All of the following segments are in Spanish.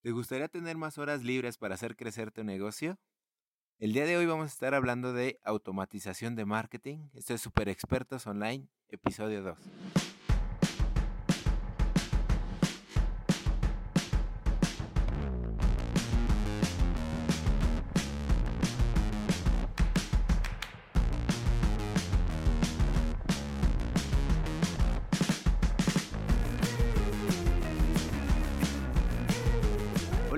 ¿Te gustaría tener más horas libres para hacer crecer tu negocio? El día de hoy vamos a estar hablando de automatización de marketing. Esto es Super Expertos Online, episodio 2.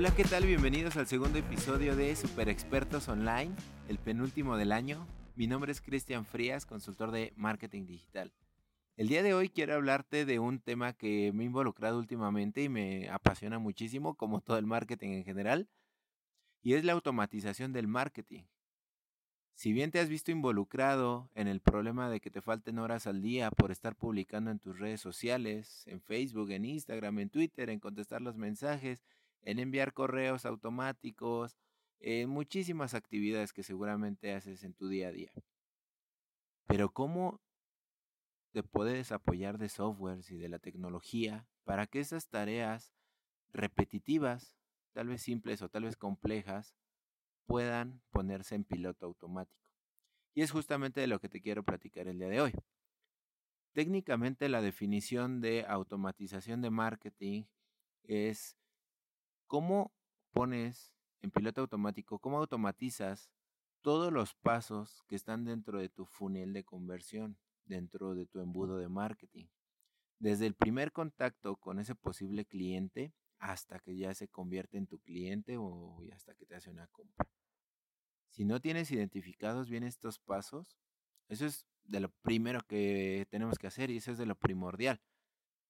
Hola, ¿qué tal? Bienvenidos al segundo episodio de Super Expertos Online, el penúltimo del año. Mi nombre es Cristian Frías, consultor de marketing digital. El día de hoy quiero hablarte de un tema que me he involucrado últimamente y me apasiona muchísimo, como todo el marketing en general, y es la automatización del marketing. Si bien te has visto involucrado en el problema de que te falten horas al día por estar publicando en tus redes sociales, en Facebook, en Instagram, en Twitter, en contestar los mensajes, en enviar correos automáticos, en muchísimas actividades que seguramente haces en tu día a día. Pero ¿cómo te puedes apoyar de softwares y de la tecnología para que esas tareas repetitivas, tal vez simples o tal vez complejas, puedan ponerse en piloto automático? Y es justamente de lo que te quiero platicar el día de hoy. Técnicamente la definición de automatización de marketing es ¿Cómo pones en piloto automático, cómo automatizas todos los pasos que están dentro de tu funnel de conversión, dentro de tu embudo de marketing? Desde el primer contacto con ese posible cliente hasta que ya se convierte en tu cliente o hasta que te hace una compra. Si no tienes identificados bien estos pasos, eso es de lo primero que tenemos que hacer y eso es de lo primordial,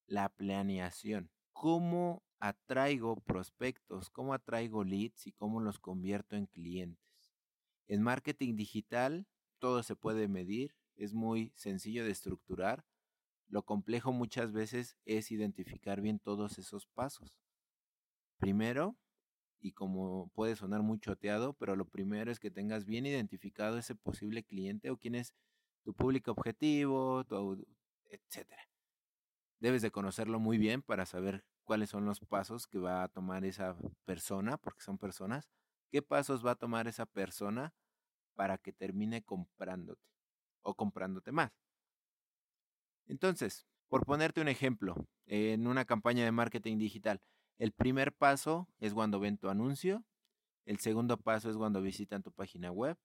la planeación. ¿Cómo atraigo prospectos, cómo atraigo leads y cómo los convierto en clientes. En marketing digital todo se puede medir, es muy sencillo de estructurar. Lo complejo muchas veces es identificar bien todos esos pasos. Primero, y como puede sonar muy choteado, pero lo primero es que tengas bien identificado ese posible cliente o quién es tu público objetivo, tu, etc. Debes de conocerlo muy bien para saber cuáles son los pasos que va a tomar esa persona, porque son personas, qué pasos va a tomar esa persona para que termine comprándote o comprándote más. Entonces, por ponerte un ejemplo, en una campaña de marketing digital, el primer paso es cuando ven tu anuncio, el segundo paso es cuando visitan tu página web,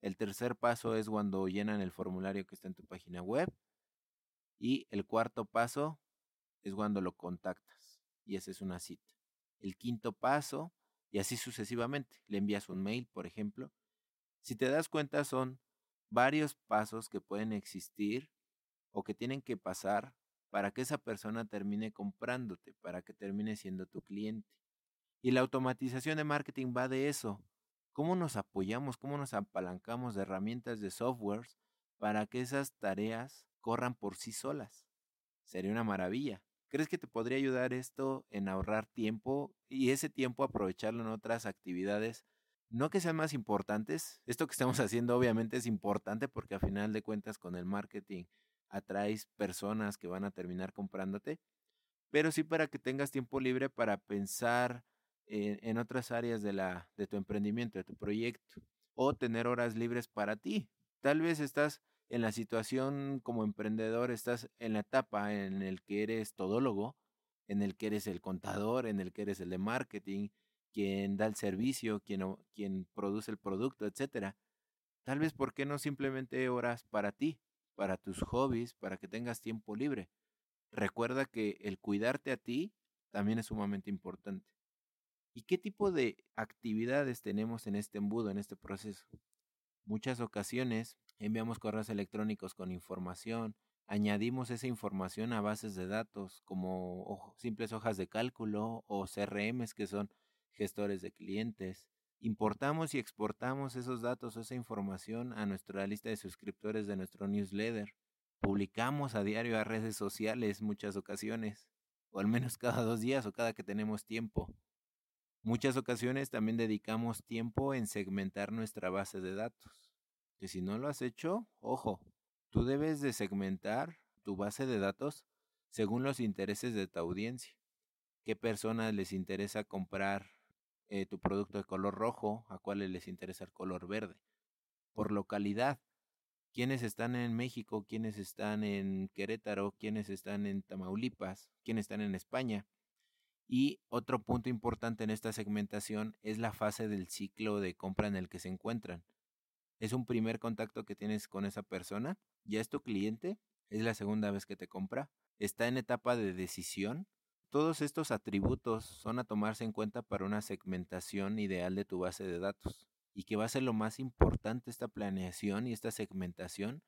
el tercer paso es cuando llenan el formulario que está en tu página web y el cuarto paso es cuando lo contactas y esa es una cita. El quinto paso, y así sucesivamente, le envías un mail, por ejemplo. Si te das cuenta, son varios pasos que pueden existir o que tienen que pasar para que esa persona termine comprándote, para que termine siendo tu cliente. Y la automatización de marketing va de eso. ¿Cómo nos apoyamos, cómo nos apalancamos de herramientas de softwares para que esas tareas corran por sí solas? Sería una maravilla. ¿Crees que te podría ayudar esto en ahorrar tiempo y ese tiempo aprovecharlo en otras actividades? No que sean más importantes. Esto que estamos haciendo obviamente es importante porque a final de cuentas con el marketing atraes personas que van a terminar comprándote, pero sí para que tengas tiempo libre para pensar en, otras áreas de, la, de tu emprendimiento, de tu proyecto, o tener horas libres para ti. Tal vez estás en la situación como emprendedor, estás en la etapa en el que eres todólogo, en el que eres el contador, en el que eres el de marketing, quien da el servicio, quien, quien produce el producto, etcétera. Tal vez, ¿por qué no simplemente horas para ti, para tus hobbies, para que tengas tiempo libre? Recuerda que el cuidarte a ti también es sumamente importante. ¿Y qué tipo de actividades tenemos en este embudo, en este proceso? Muchas ocasiones enviamos correos electrónicos con información, añadimos esa información a bases de datos como simples hojas de cálculo o CRMs que son gestores de clientes. Importamos y exportamos esos datos o esa información a nuestra lista de suscriptores de nuestro newsletter. Publicamos a diario a redes sociales muchas ocasiones, o al menos cada dos días o cada que tenemos tiempo. Muchas ocasiones también dedicamos tiempo en segmentar nuestra base de datos que si no lo has hecho, ojo, tú debes de segmentar tu base de datos según los intereses de tu audiencia. qué personas les interesa comprar eh, tu producto de color rojo, a cuáles les interesa el color verde. Por localidad, quiénes están en México, quiénes están en Querétaro, quiénes están en Tamaulipas, quiénes están en España. Y otro punto importante en esta segmentación es la fase del ciclo de compra en el que se encuentran. Es un primer contacto que tienes con esa persona, ya es tu cliente, es la segunda vez que te compra, está en etapa de decisión todos estos atributos son a tomarse en cuenta para una segmentación ideal de tu base de datos y que va a ser lo más importante esta planeación y esta segmentación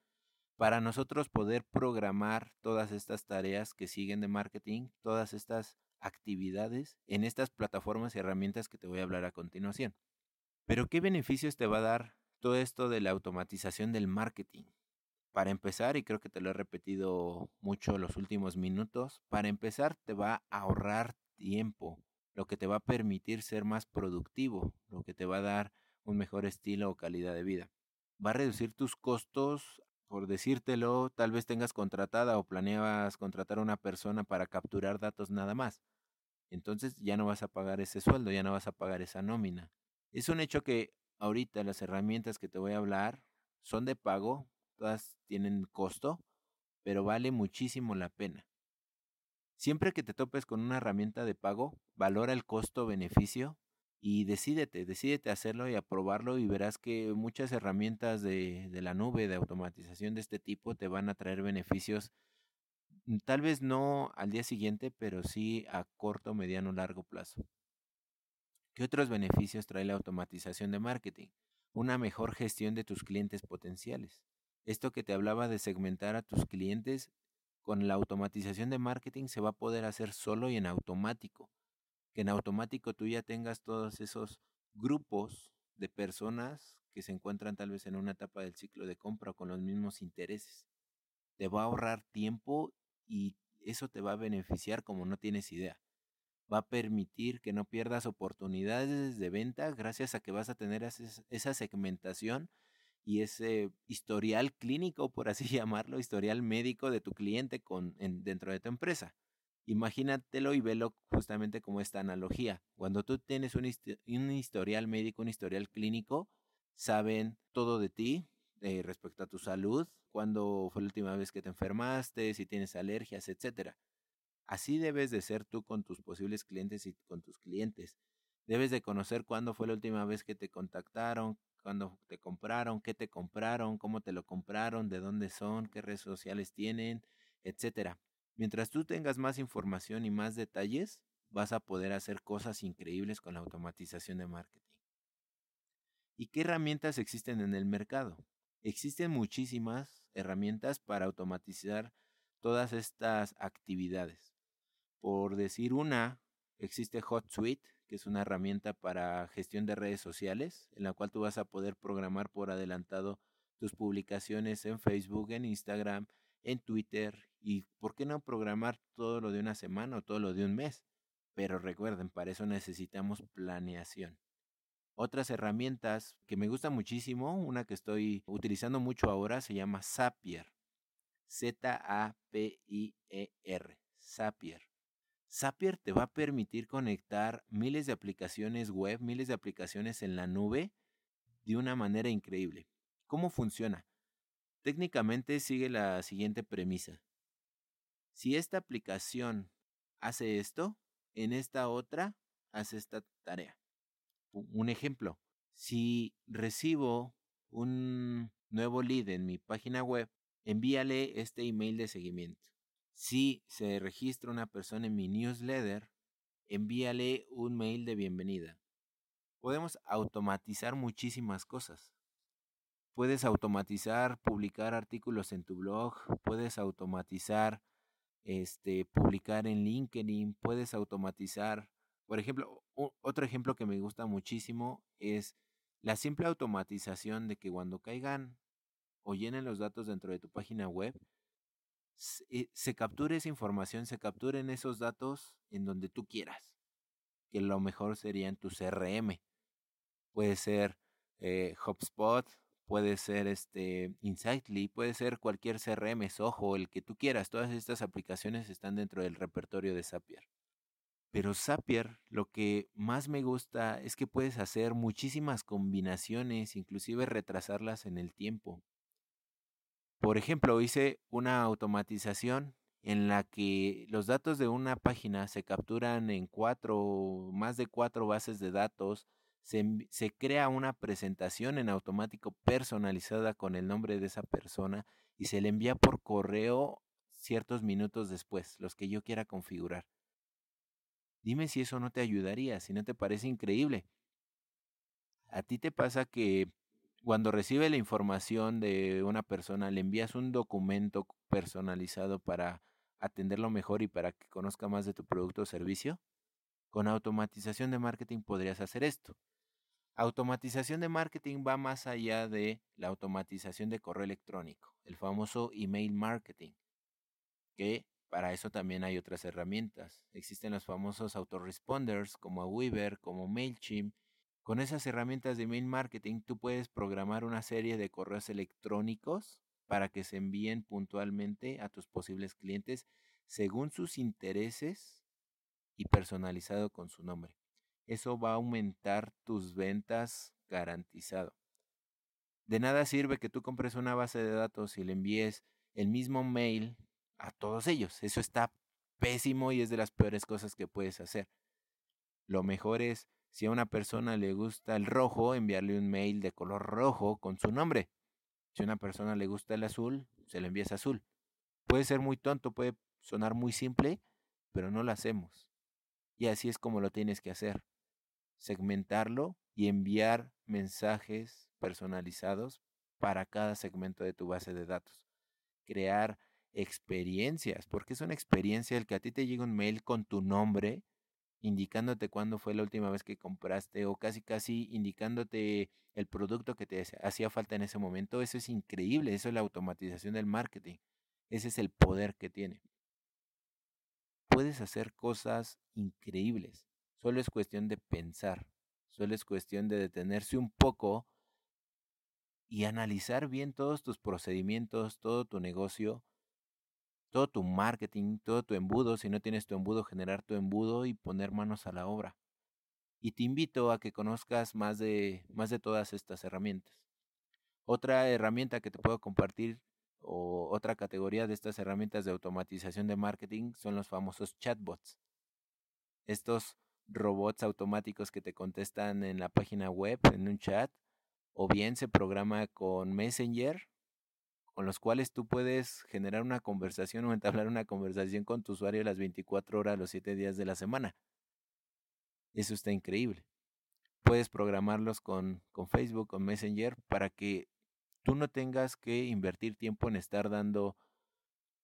para nosotros poder programar todas estas tareas que siguen de marketing, todas estas actividades en estas plataformas y herramientas que te voy a hablar a continuación. Pero ¿qué beneficios te va a dar todo esto de la automatización del marketing? Para empezar, y creo que te lo he repetido mucho los últimos minutos, para empezar te va a ahorrar tiempo, lo que te va a permitir ser más productivo, lo que te va a dar un mejor estilo o calidad de vida. Va a reducir tus costos, por decírtelo, tal vez tengas contratada o planeabas contratar a una persona para capturar datos nada más. Entonces ya no vas a pagar ese sueldo, ya no vas a pagar esa nómina. Es un hecho que ahorita las herramientas que te voy a hablar son de pago, todas tienen costo, pero vale muchísimo la pena. Siempre que te topes con una herramienta de pago, valora el costo-beneficio y decídete, decídete hacerlo y aprobarlo y verás que muchas herramientas de, de, la nube de automatización de este tipo te van a traer beneficios, mm, tal vez no al día siguiente, pero sí a corto, mediano, largo plazo. ¿Qué otros beneficios trae la automatización de marketing? Una mejor gestión de tus clientes potenciales. Esto que te hablaba de segmentar a tus clientes, con la automatización de marketing se va a poder hacer solo y en automático. Que en automático tú ya tengas todos esos grupos de personas que se encuentran tal vez en una etapa del ciclo de compra con los mismos intereses. Te va a ahorrar tiempo y eso te va a beneficiar como no tienes idea. Va a permitir que no pierdas oportunidades de venta gracias a que vas a tener esa segmentación y ese historial clínico, por así llamarlo, historial médico de tu cliente con, dentro de tu empresa. Imagínatelo y velo justamente como esta analogía. Cuando tú tienes un, historial médico, un historial clínico, saben todo de ti eh, respecto a tu salud, cuándo fue la última vez que te enfermaste, si tienes alergias, etc. Así debes de ser tú con tus posibles clientes y con tus clientes. Debes de conocer cuándo fue la última vez que te contactaron, cuándo te compraron, qué te compraron, cómo te lo compraron, de dónde son, qué redes sociales tienen, etcétera. Mientras tú tengas más información y más detalles, vas a poder hacer cosas increíbles con la automatización de marketing. ¿Y qué herramientas existen en el mercado? Existen muchísimas herramientas para automatizar todas estas actividades. Por decir una, existe HotSuite, que es una herramienta para gestión de redes sociales, en la cual tú vas a poder programar por adelantado tus publicaciones en Facebook, en Instagram, en Twitter y, ¿por qué no programar todo lo de una semana o todo lo de un mes? Pero recuerden, para eso necesitamos planeación. Otras herramientas que me gustan muchísimo, una que estoy utilizando mucho ahora se llama Zapier. Z-A-P-I-E-R. Zapier. Zapier te va a permitir conectar miles de aplicaciones web, miles de aplicaciones en la nube de una manera increíble. ¿Cómo funciona? Técnicamente sigue la siguiente premisa. Si esta aplicación hace esto, en esta otra hace esta tarea. Un ejemplo, si recibo un nuevo lead en mi página web, envíale este email de seguimiento. Si se registra una persona en mi newsletter, envíale un mail de bienvenida. Podemos automatizar muchísimas cosas. Puedes automatizar publicar artículos en tu blog, puedes automatizar este publicar en LinkedIn, puedes automatizar, por ejemplo, otro ejemplo que me gusta muchísimo es la simple automatización de que cuando caigan o llenen los datos dentro de tu página web, eh, se, capture esa información, se capturen esos datos en donde tú quieras. Que lo mejor sería en tu CRM. Puede ser eh, HubSpot, puede ser este Insightly, puede ser cualquier CRM, Soho, el que tú quieras. Todas estas aplicaciones están dentro del repertorio de Zapier. Pero Zapier, lo que más me gusta es que puedes hacer muchísimas combinaciones, inclusive retrasarlas en el tiempo. Por ejemplo, hice una automatización en la que los datos de una página se capturan en cuatro, más de cuatro bases de datos, se, se, crea una presentación en automático personalizada con el nombre de esa persona y se le envía por correo ciertos minutos después, los que yo quiera configurar. Dime si eso no te ayudaría, si no te parece increíble. A ti te pasa que cuando recibe la información de una persona, le envías un documento personalizado para atenderlo mejor y para que conozca más de tu producto o servicio. Con automatización de marketing podrías hacer esto. Automatización de marketing va más allá de la automatización de correo electrónico, el famoso email marketing, que para eso también hay otras herramientas. Existen los famosos autoresponders como Weaver, como MailChimp. Con esas herramientas de email marketing tú puedes programar una serie de correos electrónicos para que se envíen puntualmente a tus posibles clientes según sus intereses y personalizado con su nombre. Eso va a aumentar tus ventas garantizado. De nada sirve que tú compres una base de datos y le envíes el mismo mail a todos ellos. Eso está pésimo y es de las peores cosas que puedes hacer. Lo mejor es, si a una persona le gusta el rojo, enviarle un mail de color rojo con su nombre. Si a una persona le gusta el azul, se le envías azul. Puede ser muy tonto, puede sonar muy simple, pero no lo hacemos. Y así es como lo tienes que hacer. Segmentarlo y enviar mensajes personalizados para cada segmento de tu base de datos. Crear experiencias, porque es una experiencia el que a ti te llegue un mail con tu nombre, indicándote cuándo fue la última vez que compraste o casi casi indicándote el producto que te hacía falta en ese momento. Eso es increíble, eso es la automatización del marketing. Ese es el poder que tiene. Puedes hacer cosas increíbles. Solo es cuestión de pensar. Solo es cuestión de detenerse un poco y analizar bien todos tus procedimientos, todo tu negocio todo tu marketing, todo tu embudo, si no tienes tu embudo, generar tu embudo y poner manos a la obra. Y te invito a que conozcas más de, más de todas estas herramientas. Otra herramienta que te puedo compartir o otra categoría de estas herramientas de automatización de marketing son los famosos chatbots. Estos robots automáticos que te contestan en la página web, en un chat, o bien se programa con Messenger con los cuales tú puedes generar una conversación o entablar una conversación con tu usuario las 24 horas, los 7 días de la semana. Eso está increíble. Puedes programarlos con, con Facebook, con Messenger, para que tú no tengas que invertir tiempo en estar dando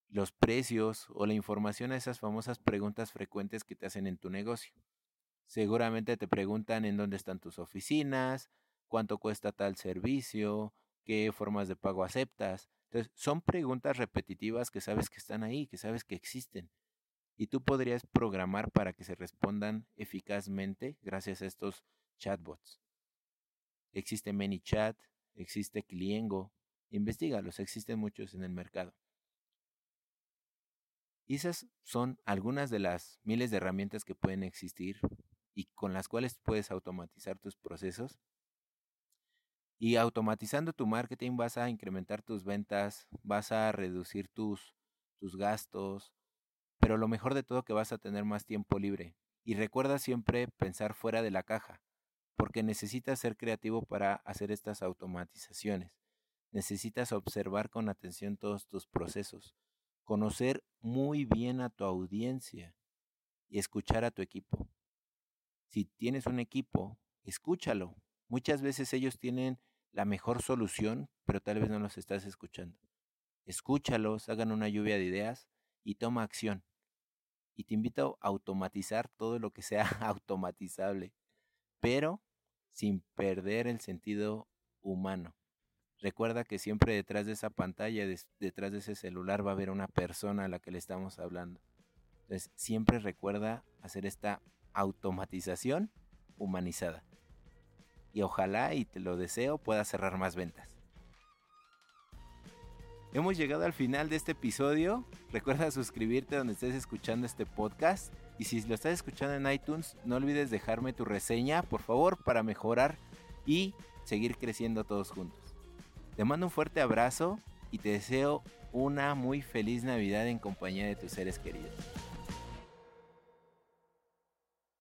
los precios o la información a esas famosas preguntas frecuentes que te hacen en tu negocio. Seguramente te preguntan en dónde están tus oficinas, cuánto cuesta tal servicio, qué formas de pago aceptas. Entonces, son preguntas repetitivas que sabes que están ahí, que sabes que existen. Y tú podrías programar para que se respondan eficazmente gracias a estos chatbots. Existe ManyChat, existe Cliengo. Investígalos, existen muchos en el mercado. Y esas son algunas de las miles de herramientas que pueden existir y con las cuales puedes automatizar tus procesos y automatizando tu marketing vas a incrementar tus ventas, vas a reducir tus, tus gastos, pero lo mejor de todo que vas a tener más tiempo libre. Y recuerda siempre pensar fuera de la caja, porque necesitas ser creativo para hacer estas automatizaciones. Necesitas observar con atención todos tus procesos, conocer muy bien a tu audiencia y escuchar a tu equipo. Si tienes un equipo, escúchalo. Muchas veces ellos tienen la mejor solución, pero tal vez no los estás escuchando. Escúchalos, hagan una lluvia de ideas y toma acción. Y te invito a automatizar todo lo que sea automatizable, pero sin perder el sentido humano. Recuerda que siempre detrás de esa pantalla, detrás de ese celular va a haber una persona a la que le estamos hablando. Entonces, siempre recuerda hacer esta automatización humanizada y ojalá, y te lo deseo, pueda cerrar más ventas. Hemos llegado al final de este episodio. Recuerda suscribirte donde estés escuchando este podcast. Y si lo estás escuchando en iTunes, no olvides dejarme tu reseña, por favor, para mejorar y seguir creciendo todos juntos. Te mando un fuerte abrazo y te deseo una muy feliz Navidad en compañía de tus seres queridos.